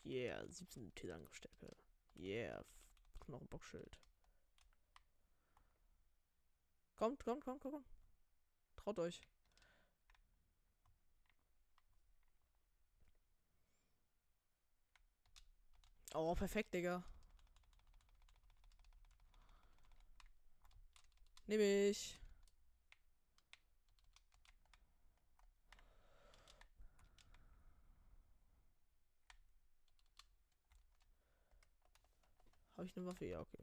Yeah, 17 T-Angriffsstärke. Yeah, Knochenbockschild. Kommt, kommt, kommt, kommt. Traut euch. Oh, perfekt, Digga. Nehme ich. Habe ich eine Waffe? Ja, okay.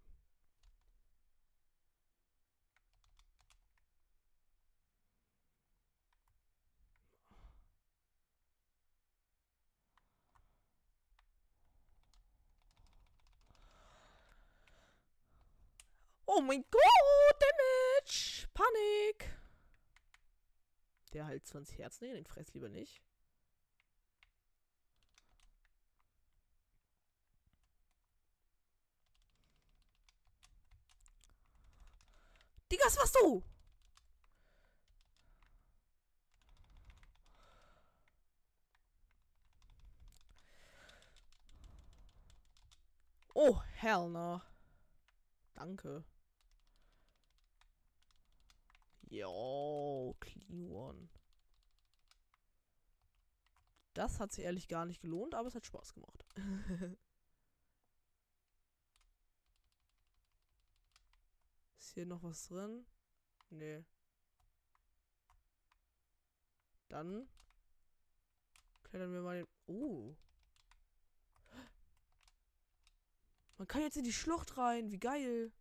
Oh mein Gott, Damage! Panik! Der halt 20 Herzen, nee, den fress lieber nicht. Digga, was warst du? Oh, hell no. Danke. Jo, clean. Das hat sich ehrlich gar nicht gelohnt, aber es hat Spaß gemacht. Ist hier noch was drin? Nee. Dann klettern wir mal den. Oh. Man kann jetzt in die Schlucht rein. Wie geil.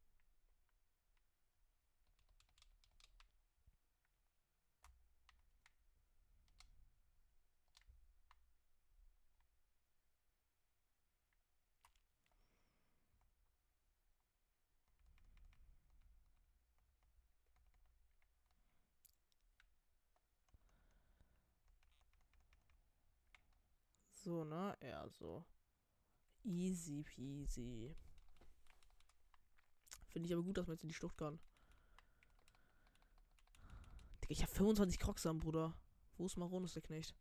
So, ne? Ja, so. Easy peasy. Finde ich aber gut, dass man jetzt in die Schlucht kann. Digga, ich habe 25 Crocs am Bruder. Wo ist Maronus der Knecht?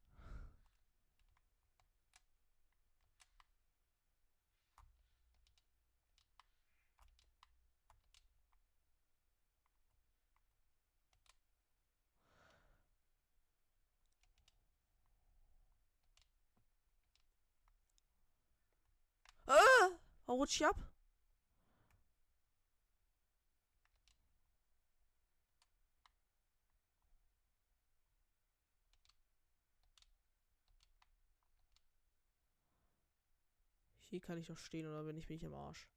Oh, rutsch ich ab? Hier kann ich noch stehen oder bin ich im Arsch.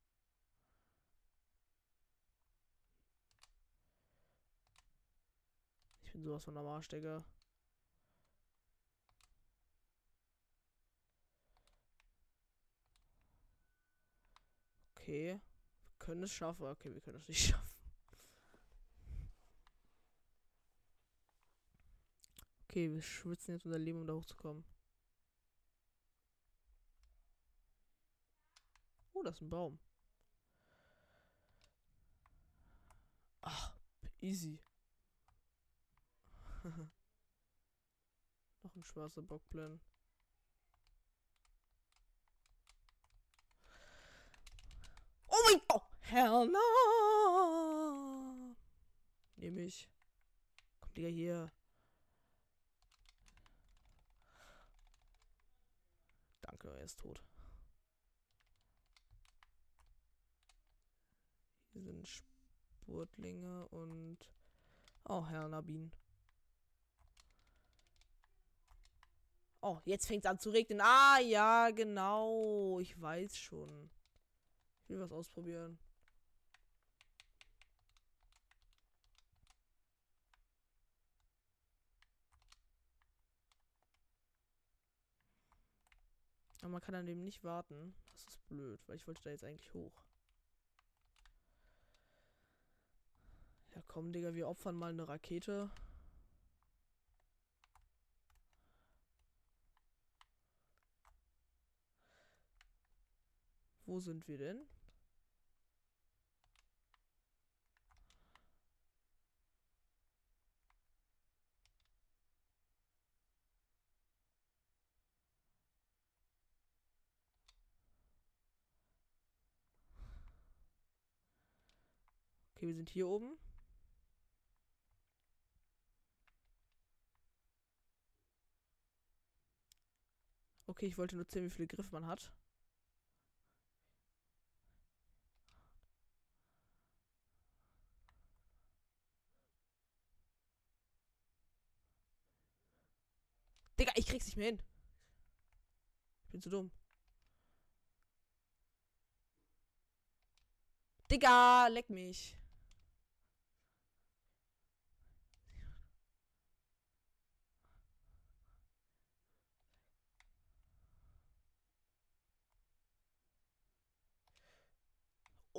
Ich bin sowas von am Arsch, Digga. Okay. Wir können es schaffen. Okay, wir können es nicht schaffen. Okay, wir schwitzen jetzt unser Leben, um da hochzukommen. Oh, das ist ein Baum. Ach, easy. Noch ein schwarzer Bockplan. Oh mein Gott! Hell no! Nehme ich. Kommt Digga hier. Danke, er ist tot. Hier sind Spurtlinge und. Oh, Herr Nabin. Oh, jetzt fängt es an zu regnen. Ah, ja, genau. Ich weiß schon. Will was ausprobieren. Aber man kann an dem nicht warten. Das ist blöd, weil ich wollte da jetzt eigentlich hoch. Ja, komm, Digga, wir opfern mal eine Rakete. Wo sind wir denn? Okay, wir sind hier oben. Okay, ich wollte nur sehen, wie viele Griffe man hat. Digga, ich krieg's nicht mehr hin. Ich bin zu dumm. Digga, leck mich.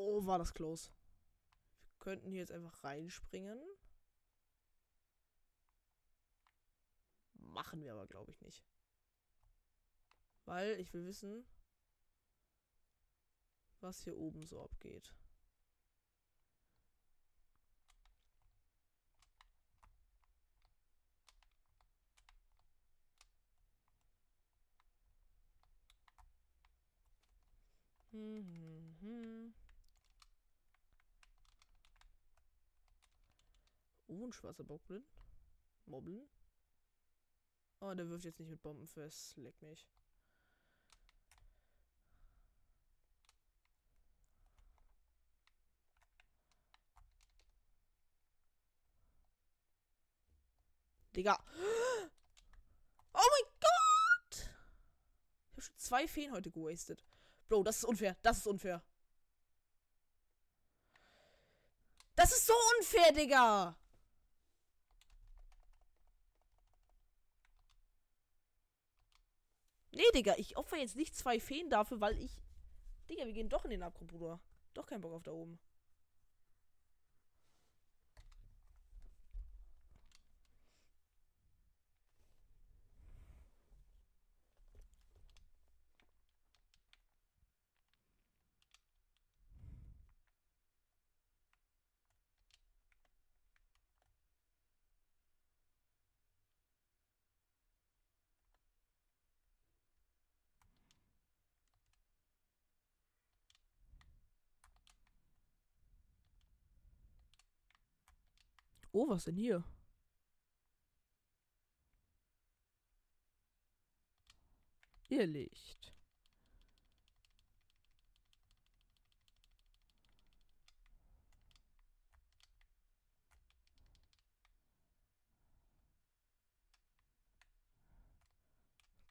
Oh, war das close. Wir könnten hier jetzt einfach reinspringen. Machen wir aber, glaube ich, nicht. Weil ich will wissen, was hier oben so abgeht. Hm, hm, hm. Oh, ein schwarzer Bockblin. Mobbeln. Oh, der wirft jetzt nicht mit Bomben fest. Leck mich. Digga. Oh mein Gott! Ich habe schon zwei Feen heute gewastet. Bro, das ist unfair. Das ist unfair. Das ist so unfair, Digga. Nee, Digga, ich opfer jetzt nicht zwei Feen dafür, weil ich. Digga, wir gehen doch in den Abgrund, Bruder. Doch kein Bock auf da oben. Oh, was denn hier? Ihr Licht.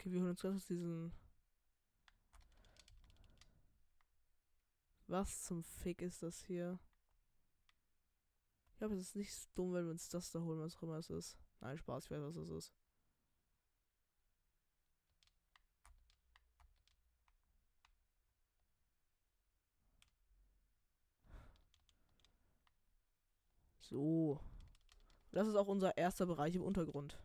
Okay, wir holen uns ganz diesen. Was zum Fick ist das hier? Ich glaube, es ist nicht so dumm, wenn wir uns das da holen, was auch immer es ist. Nein, Spaß, ich weiß, was es ist. So. Das ist auch unser erster Bereich im Untergrund.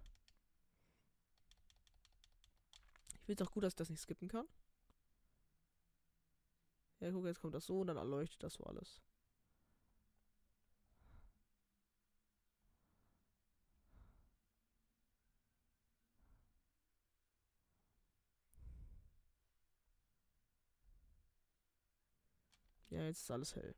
Ich finde es auch gut, dass ich das nicht skippen kann. Ja, guck, jetzt kommt das so und dann erleuchtet das so alles. Ja, jetzt ist alles hell.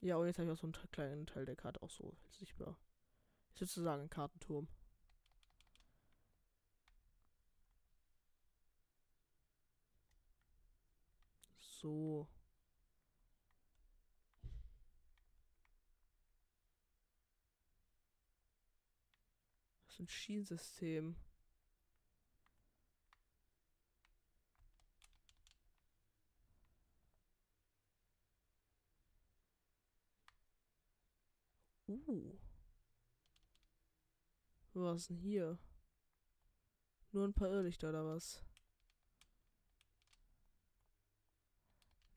Ja, und jetzt habe ich auch so einen kleinen Teil der Karte auch so sichtbar. Ist sozusagen ein Kartenturm. So. Ist ein Schienensystem. Uh. Was ist denn hier? Nur ein paar Irrlichter oder was?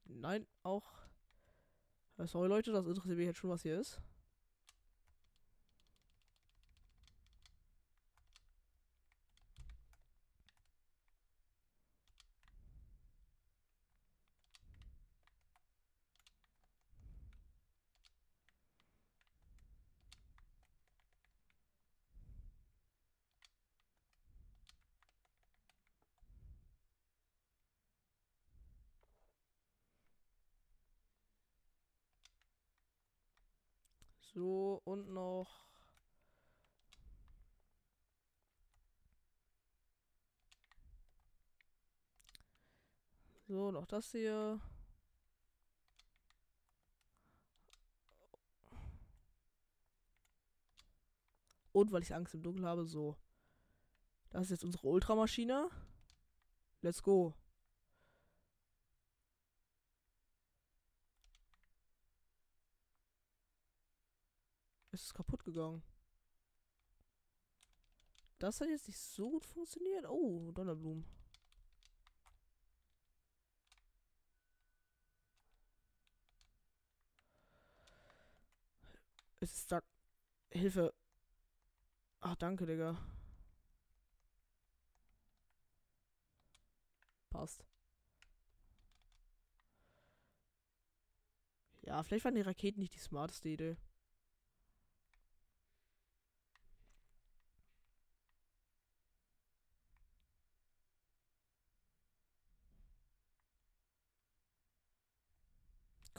Nein, auch. Sorry Leute, das interessiert mich jetzt schon, was hier ist. So, und noch. So, noch das hier. Und weil ich Angst im Dunkeln habe, so. Das ist jetzt unsere Ultramaschine. Let's go. Es ist kaputt gegangen. Das hat jetzt nicht so gut funktioniert. Oh, Donnerblumen. Es ist da. Hilfe. Ach, danke, Digga. Passt. Ja, vielleicht waren die Raketen nicht die smarteste Idee.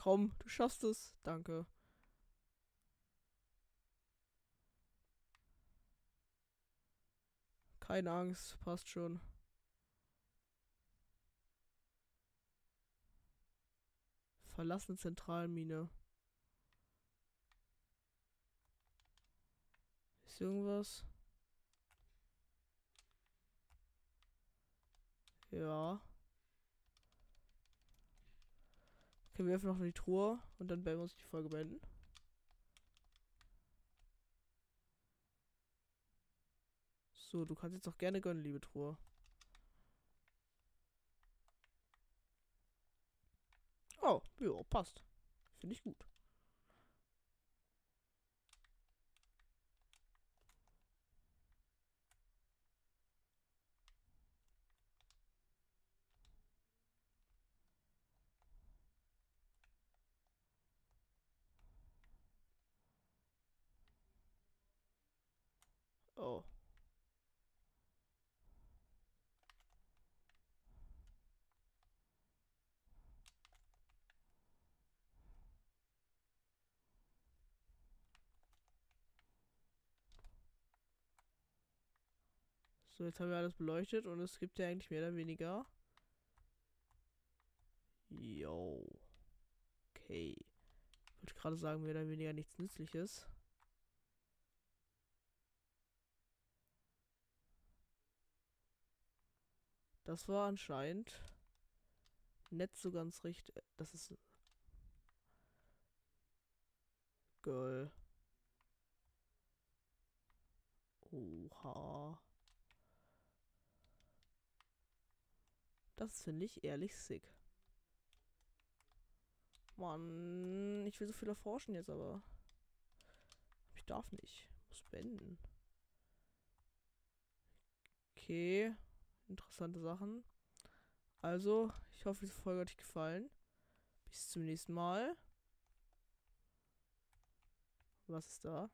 Komm, du schaffst es. Danke. Keine Angst, passt schon. Verlassene Zentralmine. Ist irgendwas? Ja. Okay, wir öffnen noch die Truhe und dann werden wir uns die Folge beenden. So, du kannst jetzt auch gerne gönnen, liebe Truhe. Oh, ja, passt. Finde ich gut. Oh. So, jetzt haben wir alles beleuchtet und es gibt ja eigentlich mehr oder weniger. Yo. Okay. Ich wollte gerade sagen, mehr oder weniger nichts Nützliches. Das war anscheinend nicht so ganz richtig. Das ist. Girl. Oha. Das finde ich ehrlich sick. Mann, ich will so viel erforschen jetzt, aber ich darf nicht. Ich muss beenden. Okay, interessante Sachen. Also, ich hoffe, diese Folge hat euch gefallen. Bis zum nächsten Mal. Was ist da?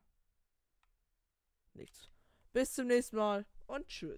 Nichts. Bis zum nächsten Mal und tschüss.